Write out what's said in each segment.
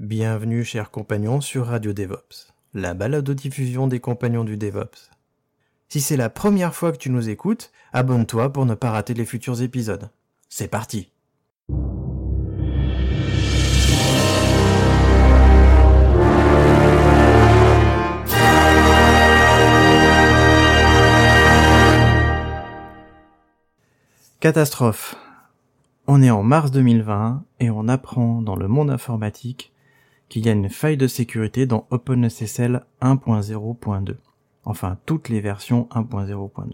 Bienvenue chers compagnons sur Radio DevOps, la balado-diffusion des compagnons du DevOps. Si c'est la première fois que tu nous écoutes, abonne-toi pour ne pas rater les futurs épisodes. C'est parti. Catastrophe. On est en mars 2020 et on apprend dans le monde informatique qu'il y a une faille de sécurité dans OpenSSL 1.0.2. Enfin, toutes les versions 1.0.2.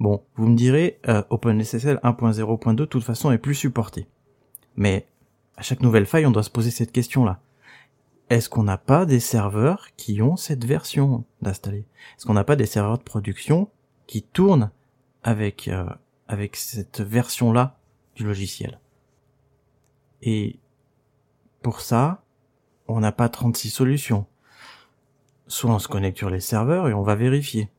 Bon, vous me direz, euh, OpenSSL 1.0.2 de toute façon est plus supporté. Mais à chaque nouvelle faille, on doit se poser cette question-là. Est-ce qu'on n'a pas des serveurs qui ont cette version d'installer? Est-ce qu'on n'a pas des serveurs de production qui tournent avec euh, avec cette version-là du logiciel? Et pour ça, on n'a pas 36 solutions. Soit on se connecte sur les serveurs et on va vérifier.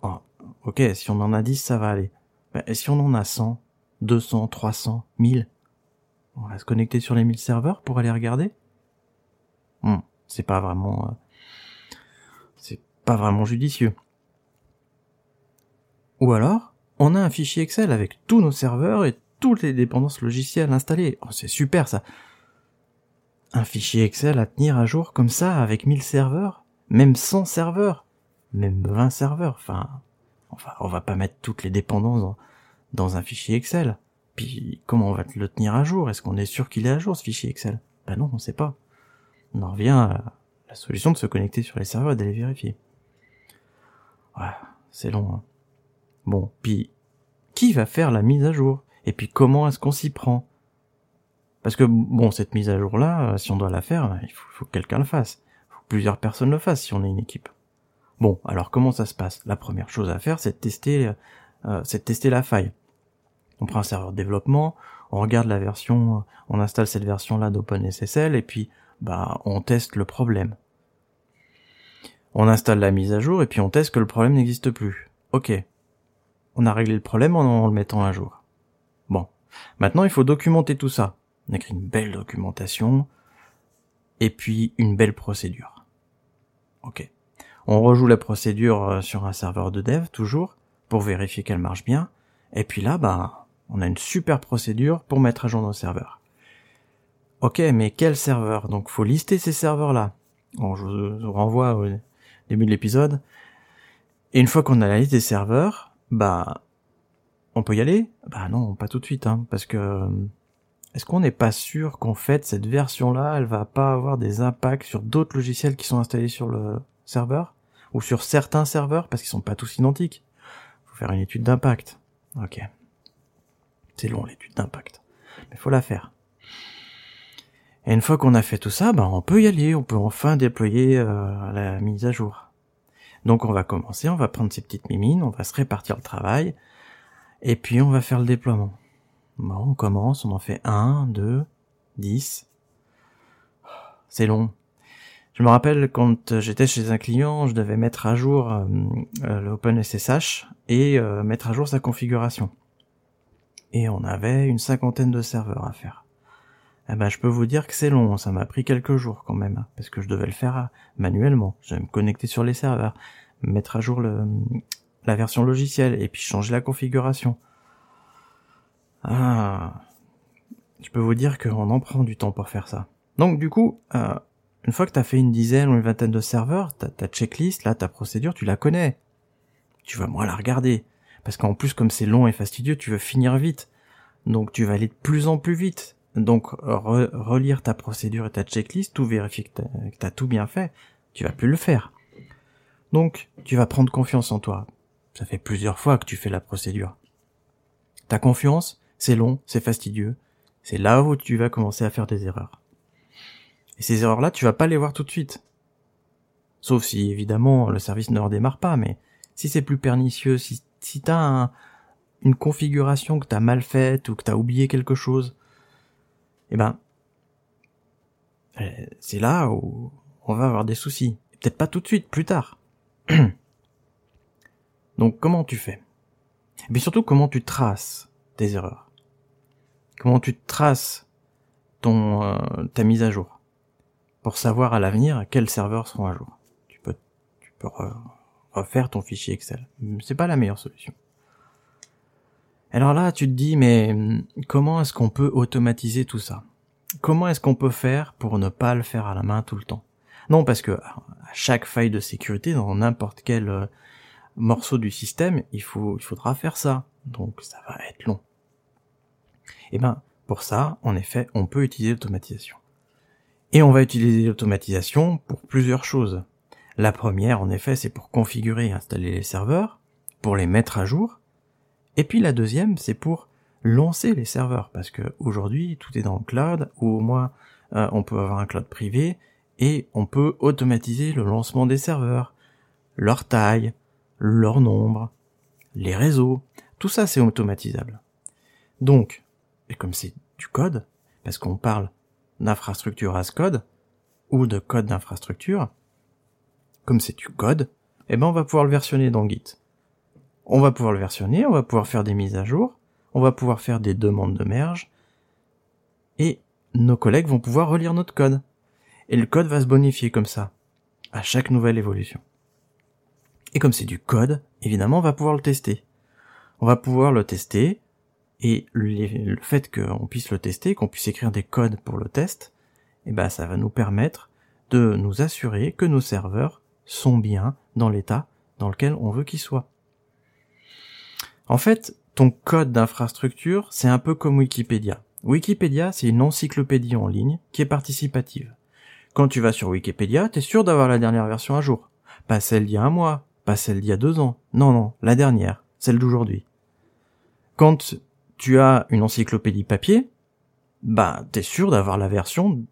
Oh, ok, si on en a 10, ça va aller. Mais et si on en a 100, 200, 300, 1000 On va se connecter sur les 1000 serveurs pour aller regarder hmm, C'est pas vraiment... Euh, c'est pas vraiment judicieux. Ou alors, on a un fichier Excel avec tous nos serveurs et toutes les dépendances logicielles installées. Oh, c'est super ça. Un fichier Excel à tenir à jour comme ça avec 1000 serveurs, même 100 serveurs, même 20 serveurs. Enfin, enfin, on va pas mettre toutes les dépendances dans, un fichier Excel. Puis comment on va le tenir à jour? Est-ce qu'on est sûr qu'il est à jour ce fichier Excel? Ben non, on sait pas. On en revient à la solution de se connecter sur les serveurs et d'aller vérifier. Ouais, c'est long. Hein. Bon, puis qui va faire la mise à jour? Et puis comment est-ce qu'on s'y prend? Parce que bon, cette mise à jour là, euh, si on doit la faire, il faut, que quelqu'un le fasse. Il faut que plusieurs personnes le fassent si on est une équipe. Bon, alors comment ça se passe? La première chose à faire, c'est de tester, euh, c'est de tester la faille. On prend un serveur de développement, on regarde la version, on installe cette version là d'OpenSSL et puis bah on teste le problème. On installe la mise à jour et puis on teste que le problème n'existe plus. Ok, on a réglé le problème en, le mettant à jour. Bon. Maintenant, il faut documenter tout ça. On écrit une belle documentation, et puis une belle procédure. Ok. On rejoue la procédure euh, sur un serveur de dev, toujours, pour vérifier qu'elle marche bien. Et puis là, bah, on a une super procédure pour mettre à jour nos serveurs. Ok, mais quel serveur? Donc, faut lister ces serveurs-là. Bon, je vous renvoie au début de l'épisode. Et une fois qu'on a la liste des serveurs, bah, on peut y aller? Bah non, pas tout de suite, hein, parce que euh, est-ce qu'on n'est pas sûr qu'en fait cette version-là, elle va pas avoir des impacts sur d'autres logiciels qui sont installés sur le serveur? Ou sur certains serveurs parce qu'ils sont pas tous identiques Faut faire une étude d'impact. Ok. C'est long l'étude d'impact, mais faut la faire. Et une fois qu'on a fait tout ça, bah on peut y aller, on peut enfin déployer euh, la mise à jour. Donc on va commencer, on va prendre ces petites mimines, on va se répartir le travail, et puis on va faire le déploiement. Bon, on commence, on en fait 1, 2, 10. C'est long. Je me rappelle quand j'étais chez un client, je devais mettre à jour euh, euh l'OpenSSH et euh, mettre à jour sa configuration. Et on avait une cinquantaine de serveurs à faire. Eh ben, je peux vous dire que c'est long, ça m'a pris quelques jours quand même, parce que je devais le faire manuellement. Je vais me connecter sur les serveurs, mettre à jour la version logicielle, et puis changer la configuration. Ah, je peux vous dire qu'on en prend du temps pour faire ça. Donc du coup, euh, une fois que tu as fait une dizaine ou une vingtaine de serveurs, ta, checklist, là, ta procédure, tu la connais. Tu vas moins la regarder. Parce qu'en plus, comme c'est long et fastidieux, tu veux finir vite. Donc tu vas aller de plus en plus vite. Donc relire ta procédure et ta checklist, tout vérifier que tu as tout bien fait, tu vas plus le faire. Donc tu vas prendre confiance en toi. Ça fait plusieurs fois que tu fais la procédure. Ta confiance, c'est long, c'est fastidieux, C'est là où tu vas commencer à faire des erreurs. Et ces erreurs-là, tu vas pas les voir tout de suite. Sauf si, évidemment, le service ne redémarre pas, mais si c'est plus pernicieux, si, si t'as une configuration que t'as mal faite ou que t'as oublié quelque chose, eh ben, euh, c'est là où on va avoir des soucis. Peut-être pas tout de suite, plus tard. Donc comment tu fais? Mais surtout comment tu traces tes erreurs? Comment tu traces ton euh, ta mise à jour pour savoir à l'avenir quels serveurs seront à jour. Tu peux tu peux refaire ton fichier Excel. C'est pas la meilleure solution. Alors là, tu te dis mais hum, comment est-ce qu'on peut automatiser tout ça? Comment est-ce qu'on peut faire pour ne pas le faire à la main tout le temps? Non, parce que à chaque faille de sécurité dans n'importe quel euh, morceau du système, il faut, il faudra faire ça. Donc ça va être long. Eh ben, pour ça, en effet, on peut utiliser l'automatisation. Et on va utiliser l'automatisation pour plusieurs choses. La première, en effet, c'est pour configurer et installer les serveurs, pour les mettre à jour. Et puis la deuxième, c'est pour lancer les serveurs parce que aujourd'hui tout est dans le cloud ou au moins euh, on peut avoir un cloud privé et on peut automatiser le lancement des serveurs, leur taille, leur nombre, les réseaux, tout ça c'est automatisable. Donc, et comme c'est du code, parce qu'on parle d'infrastructure as code ou de code d'infrastructure, comme c'est du code, eh ben on va pouvoir le versionner dans Git. On va pouvoir le versionner, on va pouvoir faire des mises à jour, on va pouvoir faire des demandes de merge, et nos collègues vont pouvoir relire notre code. Et le code va se bonifier comme ça, à chaque nouvelle évolution. Et comme c'est du code, évidemment, on va pouvoir le tester. On va pouvoir le tester, et le fait qu'on puisse le tester, qu'on puisse écrire des codes pour le test, eh ben, ça va nous permettre de nous assurer que nos serveurs sont bien dans l'état dans lequel on veut qu'ils soient. En fait, ton code d'infrastructure, c'est un peu comme Wikipédia. Wikipédia, c'est une encyclopédie en ligne qui est participative. Quand tu vas sur Wikipédia, t'es sûr d'avoir la dernière version à jour. Pas celle d'il y a un mois, pas celle d'il y a deux ans. Non, non, la dernière, celle d'aujourd'hui. Quand tu as une encyclopédie papier, bah, t'es sûr d'avoir la version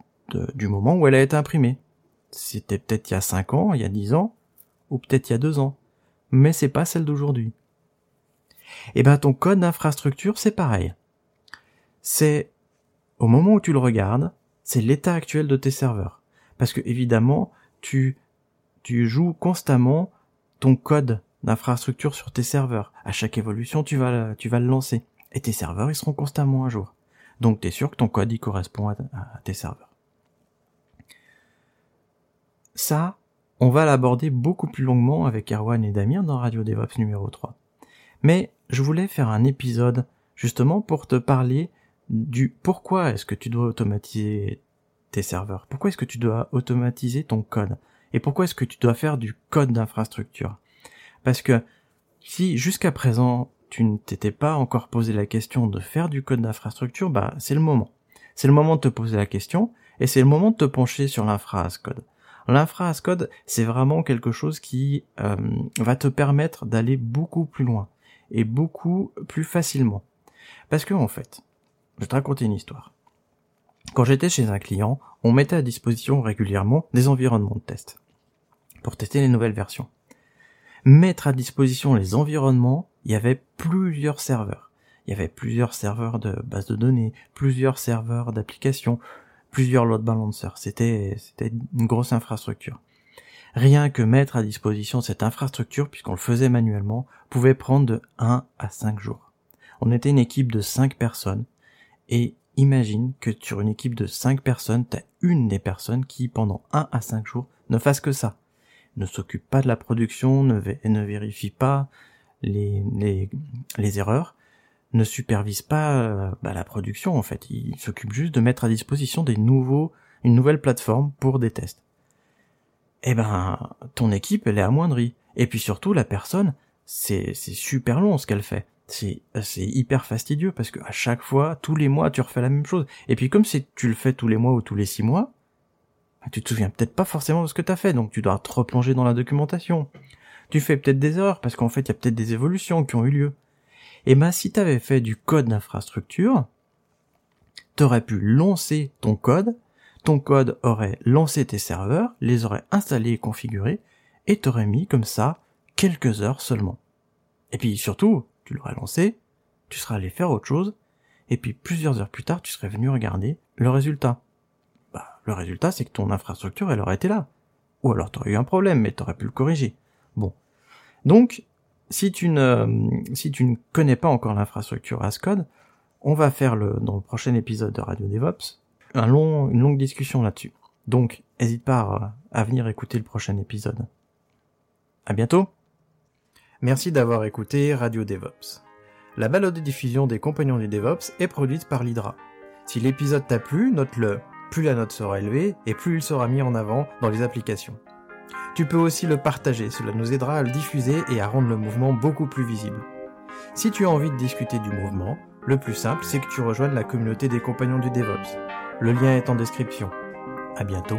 du moment où elle a été imprimée. C'était peut-être il y a cinq ans, il y a dix ans, ou peut-être il y a deux ans. Mais c'est pas celle d'aujourd'hui. Et eh ben ton code d'infrastructure, c'est pareil. C'est au moment où tu le regardes, c'est l'état actuel de tes serveurs. Parce que évidemment, tu tu joues constamment ton code d'infrastructure sur tes serveurs. À chaque évolution, tu vas tu vas le lancer et tes serveurs ils seront constamment à jour. Donc tu es sûr que ton code y correspond à, tes serveurs. Ça, on va l'aborder beaucoup plus longuement avec Erwan et Damien dans Radio DevOps numéro 3. Mais je voulais faire un épisode justement pour te parler du pourquoi est-ce que tu dois automatiser tes serveurs, pourquoi est-ce que tu dois automatiser ton code, et pourquoi est-ce que tu dois faire du code d'infrastructure? Parce que si jusqu'à présent tu ne t'étais pas encore posé la question de faire du code d'infrastructure, bah c'est le moment. C'est le moment de te poser la question, et c'est le moment de te pencher sur l'infra as code. L'infra as code, c'est vraiment quelque chose qui euh, va te permettre d'aller beaucoup plus loin et beaucoup plus facilement. Parce que en fait, je vais te raconter une histoire. Quand j'étais chez un client, on mettait à disposition régulièrement des environnements de test pour tester les nouvelles versions. Mettre à disposition les environnements, il y avait plusieurs serveurs. Il y avait plusieurs serveurs de base de données, plusieurs serveurs d'applications, plusieurs load balancers. C'était, c'était une grosse infrastructure. Rien que mettre à disposition cette infrastructure, puisqu'on le faisait manuellement, pouvait prendre de 1 à 5 jours. On était une équipe de 5 personnes, et imagine que sur une équipe de 5 personnes, t'as une des personnes qui, pendant 1 à 5 jours, ne fasse que ça. Ne s'occupe pas de la production, ne, ne vérifie pas les, erreurs, ne supervise pas euh, bah, la production en fait. Il s'occupe juste de mettre à disposition des nouveaux, une nouvelle plateforme pour des tests eh ben, ton équipe, elle est amoindrie. Et puis surtout, la personne, c'est, super long ce qu'elle fait. C'est, c'est hyper fastidieux parce que à chaque fois, tous les mois, tu refais la même chose. Et puis comme c'est, tu le fais tous les mois ou tous les six mois, bah, tu te souviens peut-être pas forcément de ce que t'as fait, donc tu dois te replonger dans la documentation. Tu fais peut-être des erreurs parce qu'en fait, il y a peut-être des évolutions qui ont eu lieu. Et ben, si t'avais fait du code d'infrastructure, t'aurais pu lancer ton code, ton code aurait lancé tes serveurs, les aurait installés et configurés, et t'aurait mis comme ça quelques heures seulement. Et puis surtout, tu l'aurais lancé, tu serais allé faire autre chose, et puis plusieurs heures plus tard, tu serais venu regarder le résultat. Le résultat, c'est que ton infrastructure, elle aurait été là. Ou alors t'aurais eu un problème, mais t'aurais pu le corriger. Bon. Donc, si tu ne, si tu ne connais pas encore l'infrastructure Ascode, on va faire le, dans le prochain épisode de Radio DevOps, un long, une longue discussion là-dessus. Donc, n'hésite pas à venir écouter le prochain épisode. À bientôt! Merci d'avoir écouté Radio DevOps. La balade de diffusion des compagnons du DevOps est produite par l'Hydra. Si l'épisode t'a plu, note-le. Plus la note sera élevée et plus il sera mis en avant dans les applications. Tu peux aussi le partager, cela nous aidera à le diffuser et à rendre le mouvement beaucoup plus visible. Si tu as envie de discuter du mouvement, le plus simple c'est que tu rejoignes la communauté des compagnons du DevOps. Le lien est en description. À bientôt.